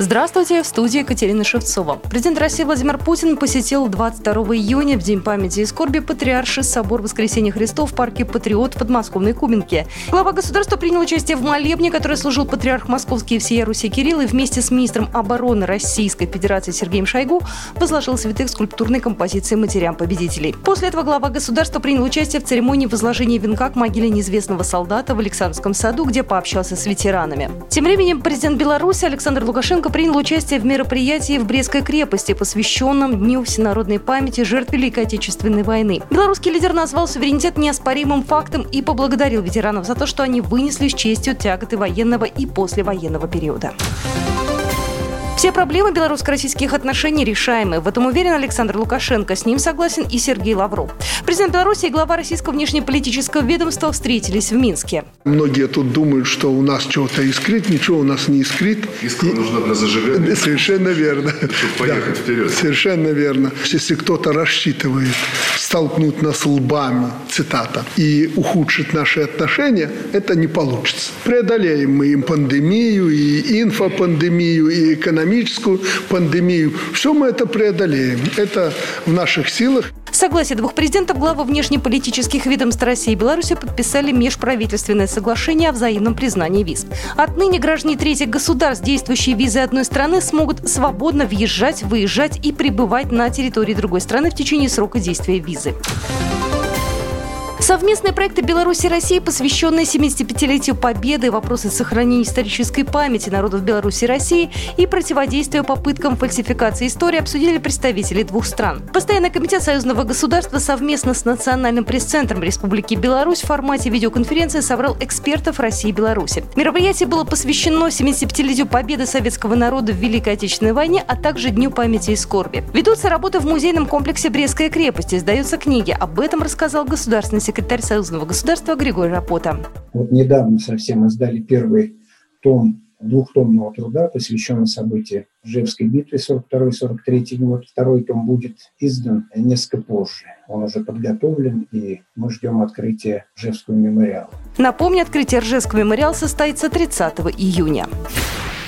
Здравствуйте, в студии Екатерина Шевцова. Президент России Владимир Путин посетил 22 июня в День памяти и скорби Патриарший собор Воскресения Христов в парке «Патриот» в подмосковной Кубинке. Глава государства принял участие в молебне, который служил патриарх Московский и всея Руси Кирилл и вместе с министром обороны Российской Федерации Сергеем Шойгу возложил святых скульптурной композиции матерям победителей. После этого глава государства принял участие в церемонии возложения венка к могиле неизвестного солдата в Александровском саду, где пообщался с ветеранами. Тем временем президент Беларуси Александр Лукашенко Лукашенко принял участие в мероприятии в Брестской крепости, посвященном Дню всенародной памяти жертв Великой Отечественной войны. Белорусский лидер назвал суверенитет неоспоримым фактом и поблагодарил ветеранов за то, что они вынесли с честью тяготы военного и послевоенного периода. Все проблемы белорусско-российских отношений решаемы. В этом уверен Александр Лукашенко. С ним согласен и Сергей Лавров. Президент Беларуси и глава российского внешнеполитического ведомства встретились в Минске. Многие тут думают, что у нас что-то искрит. Ничего у нас не искрит. Искра и... нужна для зажигания. Совершенно верно. Чтобы поехать да, вперед. Совершенно верно. Если кто-то рассчитывает столкнуть нас лбами, цитата, и ухудшить наши отношения, это не получится. Преодолеем мы им пандемию, и инфопандемию, и экономическую пандемию. Все мы это преодолеем. Это в наших силах. Согласие двух президентов главы внешнеполитических ведомств России и Беларуси подписали межправительственное соглашение о взаимном признании виз. Отныне граждане третьих государств, действующие визы одной страны, смогут свободно въезжать, выезжать и пребывать на территории другой страны в течение срока действия визы. Совместные проекты Беларуси и России, посвященные 75-летию Победы, вопросы сохранения исторической памяти народов Беларуси и России и противодействия попыткам фальсификации истории обсудили представители двух стран. Постоянный комитет союзного государства совместно с Национальным пресс-центром Республики Беларусь в формате видеоконференции собрал экспертов России и Беларуси. Мероприятие было посвящено 75-летию Победы советского народа в Великой Отечественной войне, а также Дню памяти и скорби. Ведутся работы в музейном комплексе Брестская крепость, издаются книги. Об этом рассказал государственный секретарь Союзного государства Григорий Рапота. Вот недавно совсем издали первый том двухтомного труда, посвященный событиям Жевской битвы 42-43 год. Второй том будет издан несколько позже. Он уже подготовлен, и мы ждем открытия Ржевского мемориала. Напомню, открытие Ржевского мемориала состоится 30 июня.